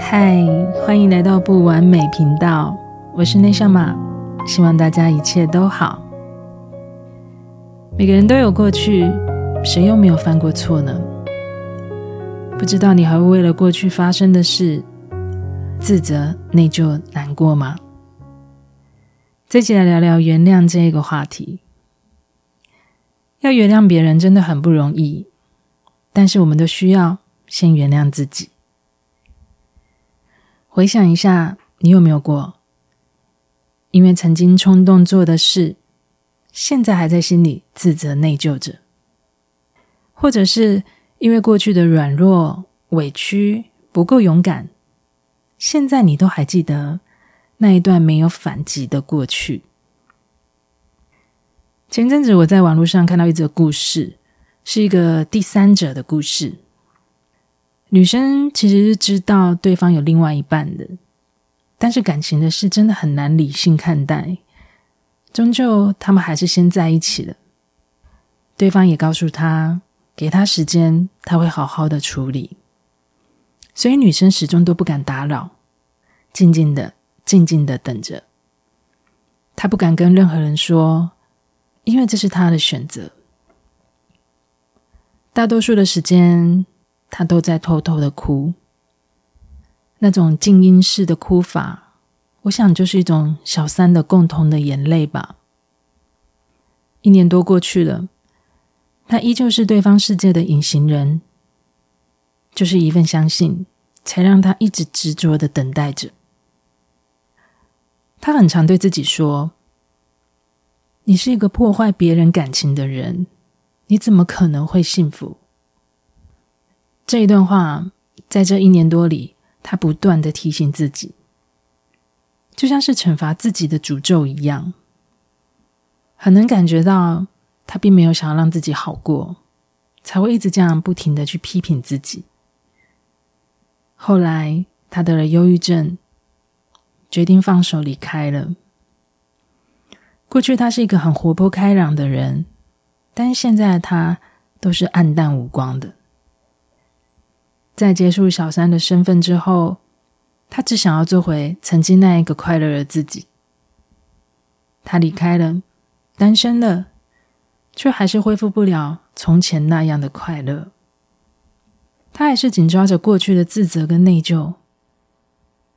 嗨，欢迎来到不完美频道，我是内向马，希望大家一切都好。每个人都有过去，谁又没有犯过错呢？不知道你还会为了过去发生的事自责、内疚、难过吗？这期来聊聊原谅这个话题。要原谅别人真的很不容易，但是我们都需要先原谅自己。回想一下，你有没有过因为曾经冲动做的事，现在还在心里自责内疚着？或者是因为过去的软弱、委屈、不够勇敢，现在你都还记得那一段没有反击的过去？前阵子我在网络上看到一则故事，是一个第三者的故事。女生其实是知道对方有另外一半的，但是感情的事真的很难理性看待。终究他们还是先在一起了。对方也告诉她，给他时间，他会好好的处理。所以女生始终都不敢打扰，静静的、静静的等着。她不敢跟任何人说，因为这是她的选择。大多数的时间。他都在偷偷的哭，那种静音式的哭法，我想就是一种小三的共同的眼泪吧。一年多过去了，他依旧是对方世界的隐形人，就是一份相信，才让他一直执着的等待着。他很常对自己说：“你是一个破坏别人感情的人，你怎么可能会幸福？”这一段话，在这一年多里，他不断的提醒自己，就像是惩罚自己的诅咒一样。很能感觉到，他并没有想要让自己好过，才会一直这样不停的去批评自己。后来，他得了忧郁症，决定放手离开了。过去，他是一个很活泼开朗的人，但是现在的他都是黯淡无光的。在结束小三的身份之后，他只想要做回曾经那一个快乐的自己。他离开了，单身了，却还是恢复不了从前那样的快乐。他还是紧抓着过去的自责跟内疚，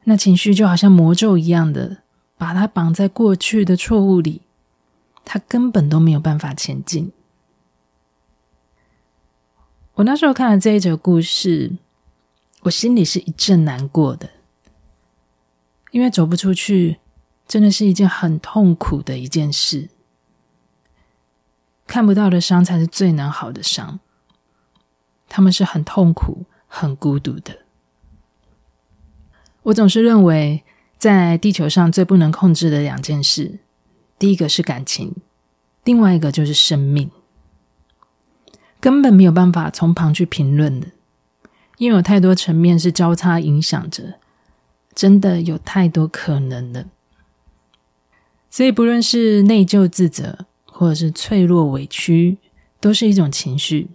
那情绪就好像魔咒一样的把他绑在过去的错误里，他根本都没有办法前进。我那时候看了这一则故事。我心里是一阵难过的，因为走不出去，真的是一件很痛苦的一件事。看不到的伤才是最难好的伤，他们是很痛苦、很孤独的。我总是认为，在地球上最不能控制的两件事，第一个是感情，另外一个就是生命，根本没有办法从旁去评论的。因为有太多层面是交叉影响着，真的有太多可能的。所以不论是内疚、自责，或者是脆弱、委屈，都是一种情绪，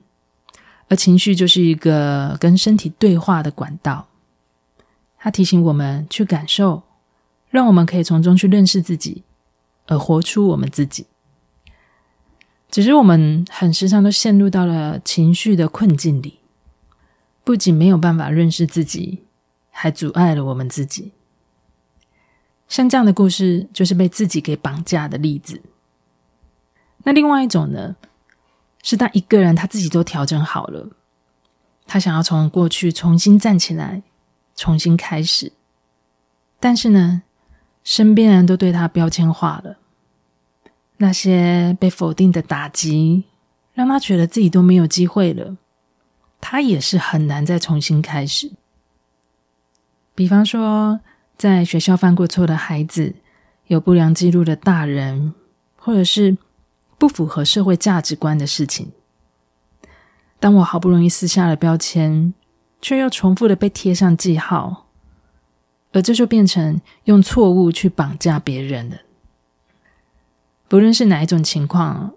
而情绪就是一个跟身体对话的管道。它提醒我们去感受，让我们可以从中去认识自己，而活出我们自己。只是我们很时常都陷入到了情绪的困境里。不仅没有办法认识自己，还阻碍了我们自己。像这样的故事，就是被自己给绑架的例子。那另外一种呢，是他一个人，他自己都调整好了，他想要从过去重新站起来，重新开始。但是呢，身边人都对他标签化了，那些被否定的打击，让他觉得自己都没有机会了。他也是很难再重新开始。比方说，在学校犯过错的孩子，有不良记录的大人，或者是不符合社会价值观的事情，当我好不容易撕下了标签，却又重复的被贴上记号，而这就变成用错误去绑架别人了。不论是哪一种情况，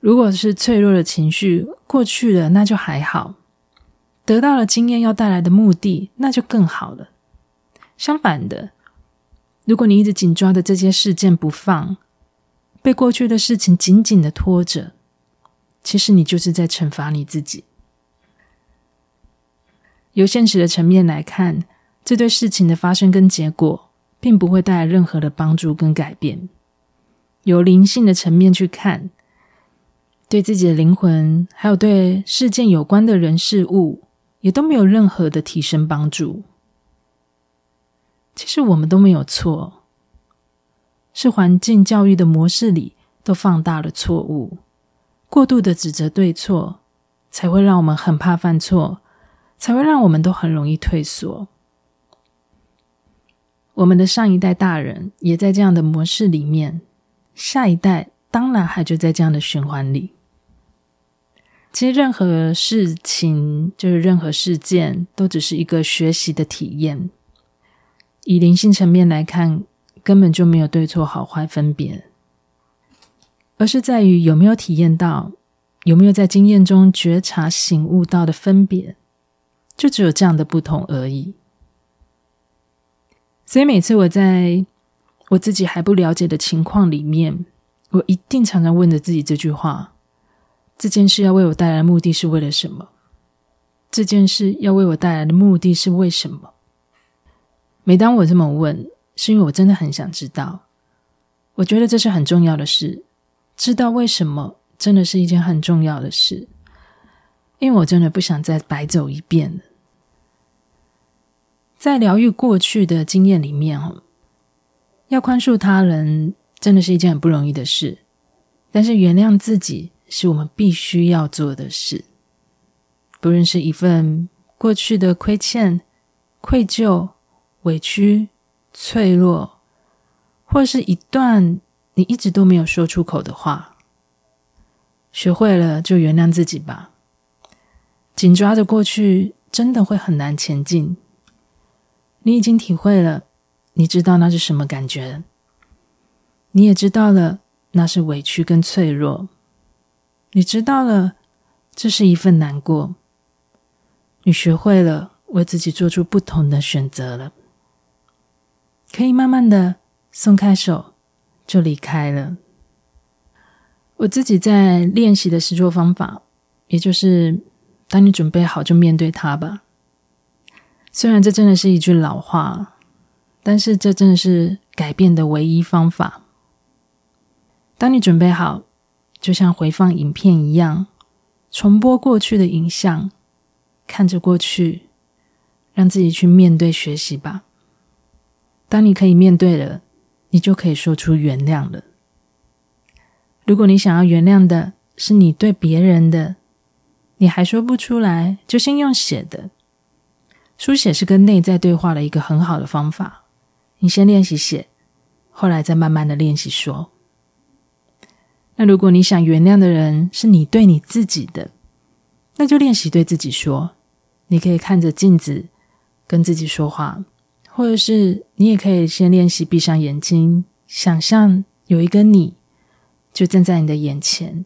如果是脆弱的情绪过去了，那就还好；得到了经验要带来的目的，那就更好了。相反的，如果你一直紧抓着这些事件不放，被过去的事情紧紧的拖着，其实你就是在惩罚你自己。由现实的层面来看，这对事情的发生跟结果，并不会带来任何的帮助跟改变。由灵性的层面去看，对自己的灵魂，还有对事件有关的人事物，也都没有任何的提升帮助。其实我们都没有错，是环境教育的模式里都放大了错误，过度的指责对错，才会让我们很怕犯错，才会让我们都很容易退缩。我们的上一代大人也在这样的模式里面，下一代当然还就在这样的循环里。其实任何事情，就是任何事件，都只是一个学习的体验。以灵性层面来看，根本就没有对错好坏分别，而是在于有没有体验到，有没有在经验中觉察、醒悟到的分别，就只有这样的不同而已。所以每次我在我自己还不了解的情况里面，我一定常常问着自己这句话：这件事要为我带来的目的是为了什么？这件事要为我带来的目的是为什么？每当我这么问，是因为我真的很想知道。我觉得这是很重要的事，知道为什么真的是一件很重要的事。因为我真的不想再白走一遍了。在疗愈过去的经验里面，要宽恕他人真的是一件很不容易的事。但是原谅自己是我们必须要做的事。不论是一份过去的亏欠、愧疚。委屈、脆弱，或是一段你一直都没有说出口的话，学会了就原谅自己吧。紧抓着过去，真的会很难前进。你已经体会了，你知道那是什么感觉，你也知道了那是委屈跟脆弱，你知道了这是一份难过，你学会了为自己做出不同的选择了。可以慢慢的松开手，就离开了。我自己在练习的实作方法，也就是当你准备好，就面对它吧。虽然这真的是一句老话，但是这真的是改变的唯一方法。当你准备好，就像回放影片一样，重播过去的影像，看着过去，让自己去面对学习吧。当你可以面对了，你就可以说出原谅了。如果你想要原谅的是你对别人的，你还说不出来，就先用写的。书写是跟内在对话的一个很好的方法。你先练习写，后来再慢慢的练习说。那如果你想原谅的人是你对你自己的，那就练习对自己说。你可以看着镜子，跟自己说话。或者是你也可以先练习闭上眼睛，想象有一个你就站在你的眼前，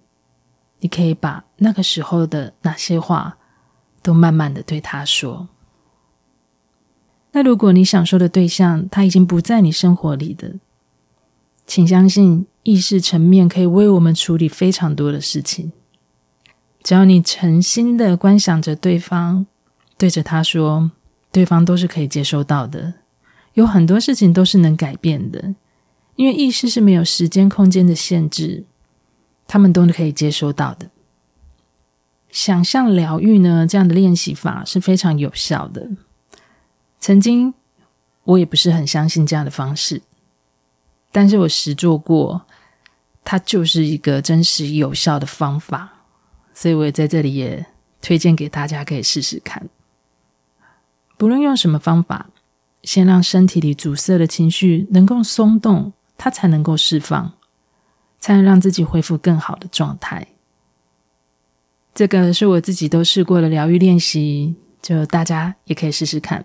你可以把那个时候的哪些话都慢慢的对他说。那如果你想说的对象他已经不在你生活里的，请相信意识层面可以为我们处理非常多的事情。只要你诚心的观想着对方，对着他说。对方都是可以接收到的，有很多事情都是能改变的，因为意识是没有时间空间的限制，他们都是可以接收到的。想象疗愈呢，这样的练习法是非常有效的。曾经我也不是很相信这样的方式，但是我实做过，它就是一个真实有效的方法，所以我也在这里也推荐给大家，可以试试看。不论用什么方法，先让身体里阻塞的情绪能够松动，它才能够释放，才能让自己恢复更好的状态。这个是我自己都试过的疗愈练习，就大家也可以试试看。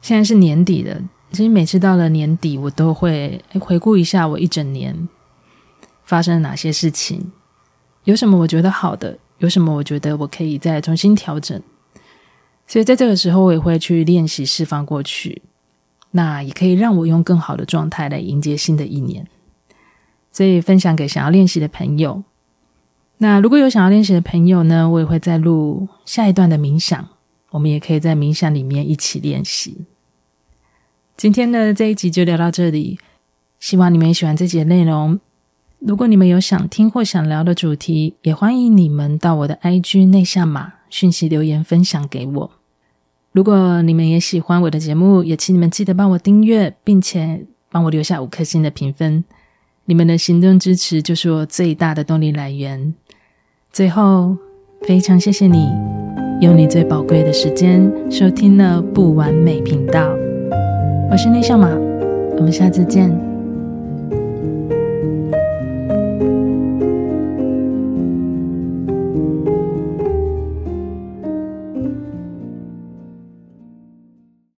现在是年底了，其实每次到了年底，我都会回顾一下我一整年发生了哪些事情，有什么我觉得好的，有什么我觉得我可以再重新调整。所以在这个时候，我也会去练习释放过去，那也可以让我用更好的状态来迎接新的一年。所以分享给想要练习的朋友。那如果有想要练习的朋友呢，我也会再录下一段的冥想，我们也可以在冥想里面一起练习。今天的这一集就聊到这里，希望你们也喜欢这集的内容。如果你们有想听或想聊的主题，也欢迎你们到我的 IG 内下码讯息留言分享给我。如果你们也喜欢我的节目，也请你们记得帮我订阅，并且帮我留下五颗星的评分。你们的行动支持就是我最大的动力来源。最后，非常谢谢你用你最宝贵的时间收听了不完美频道。我是内向马，我们下次见。